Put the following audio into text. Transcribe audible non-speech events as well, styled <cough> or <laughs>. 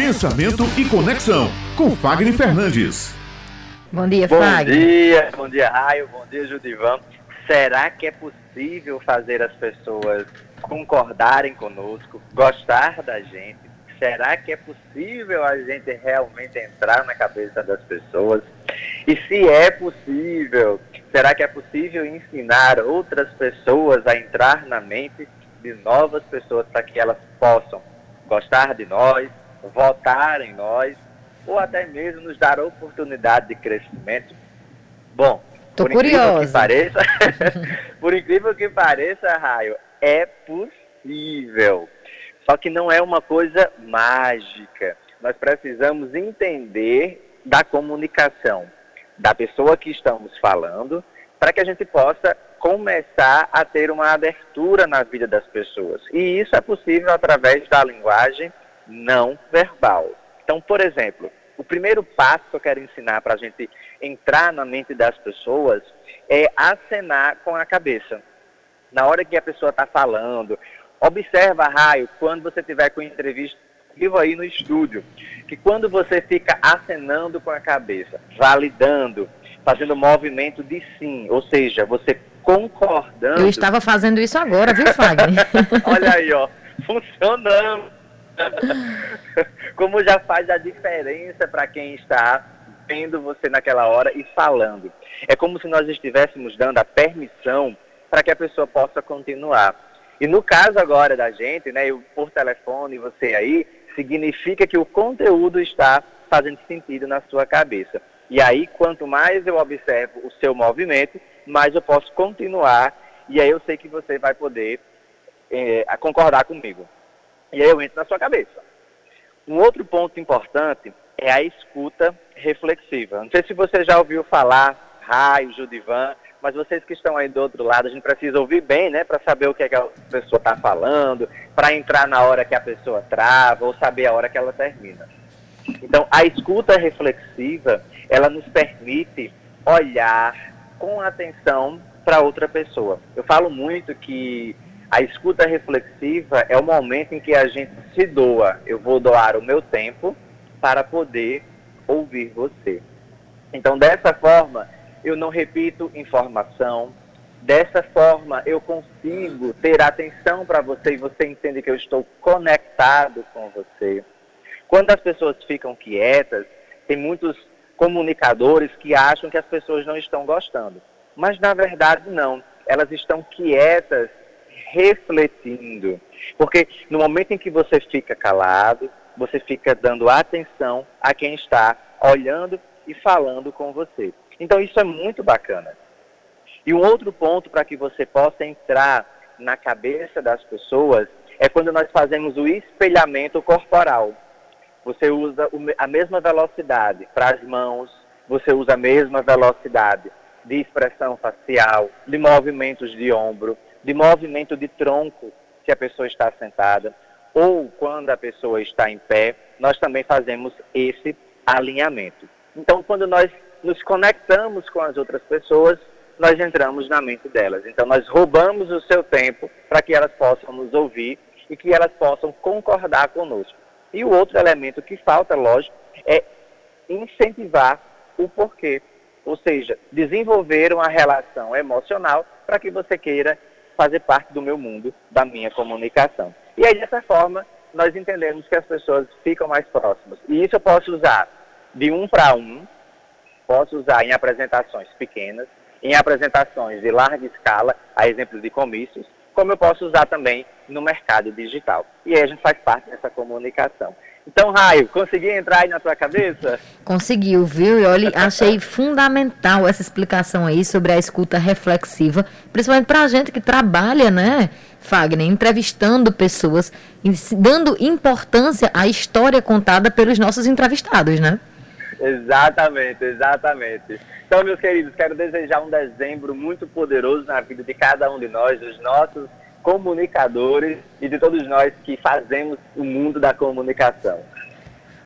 Pensamento e Conexão, com Fagner Fernandes. Bom dia, Bom Fagner. dia, bom dia, Raio, bom dia, Judivan. Será que é possível fazer as pessoas concordarem conosco, gostar da gente? Será que é possível a gente realmente entrar na cabeça das pessoas? E se é possível, será que é possível ensinar outras pessoas a entrar na mente de novas pessoas para que elas possam gostar de nós, votar em nós, ou até mesmo nos dar oportunidade de crescimento? Bom, Tô por incrível que curiosa. pareça, <laughs> por incrível que pareça, Raio, é possível. Só que não é uma coisa mágica. Nós precisamos entender da comunicação da pessoa que estamos falando, para que a gente possa começar a ter uma abertura na vida das pessoas. E isso é possível através da linguagem não verbal. Então, por exemplo, o primeiro passo que eu quero ensinar para a gente entrar na mente das pessoas é acenar com a cabeça. Na hora que a pessoa está falando, observa, Raio, quando você tiver com entrevista vivo aí no estúdio, que quando você fica acenando com a cabeça, validando, fazendo movimento de sim, ou seja, você concordando. Eu estava fazendo isso agora, viu, Fagner? <laughs> Olha aí, ó, <laughs> funcionando. <laughs> Como já faz a diferença para quem está vendo você naquela hora e falando. É como se nós estivéssemos dando a permissão para que a pessoa possa continuar. E no caso agora da gente, né, eu por telefone, você aí, significa que o conteúdo está fazendo sentido na sua cabeça. E aí, quanto mais eu observo o seu movimento, mais eu posso continuar. E aí eu sei que você vai poder eh, concordar comigo. E aí eu entro na sua cabeça. Um outro ponto importante é a escuta reflexiva. Não sei se você já ouviu falar, Raio, Judivan, mas vocês que estão aí do outro lado, a gente precisa ouvir bem, né, para saber o que, é que a pessoa está falando, para entrar na hora que a pessoa trava ou saber a hora que ela termina. Então, a escuta reflexiva, ela nos permite olhar com atenção para outra pessoa. Eu falo muito que a escuta reflexiva é o momento em que a gente se doa. Eu vou doar o meu tempo para poder ouvir você. Então, dessa forma, eu não repito informação. Dessa forma, eu consigo ter atenção para você e você entende que eu estou conectado com você. Quando as pessoas ficam quietas, tem muitos comunicadores que acham que as pessoas não estão gostando. Mas, na verdade, não. Elas estão quietas, refletindo. Porque no momento em que você fica calado, você fica dando atenção a quem está olhando e falando com você. Então isso é muito bacana. E um outro ponto para que você possa entrar na cabeça das pessoas é quando nós fazemos o espelhamento corporal. Você usa a mesma velocidade para as mãos, você usa a mesma velocidade de expressão facial, de movimentos de ombro, de movimento de tronco, se a pessoa está sentada, ou quando a pessoa está em pé, nós também fazemos esse alinhamento. Então, quando nós nos conectamos com as outras pessoas, nós entramos na mente delas. Então, nós roubamos o seu tempo para que elas possam nos ouvir e que elas possam concordar conosco. E o outro elemento que falta, lógico, é incentivar o porquê. Ou seja, desenvolver uma relação emocional para que você queira fazer parte do meu mundo, da minha comunicação. E aí, dessa forma, nós entendemos que as pessoas ficam mais próximas. E isso eu posso usar de um para um, posso usar em apresentações pequenas, em apresentações de larga escala, a exemplo de comícios, como eu posso usar também no mercado digital. E aí a gente faz parte dessa comunicação. Então, Raio, consegui entrar aí na tua cabeça? Conseguiu, viu? E olha, achei fundamental essa explicação aí sobre a escuta reflexiva, principalmente para a gente que trabalha, né, Fagner, entrevistando pessoas, dando importância à história contada pelos nossos entrevistados, né? Exatamente, exatamente. Então, meus queridos, quero desejar um dezembro muito poderoso na vida de cada um de nós, dos nossos comunicadores e de todos nós que fazemos o mundo da comunicação.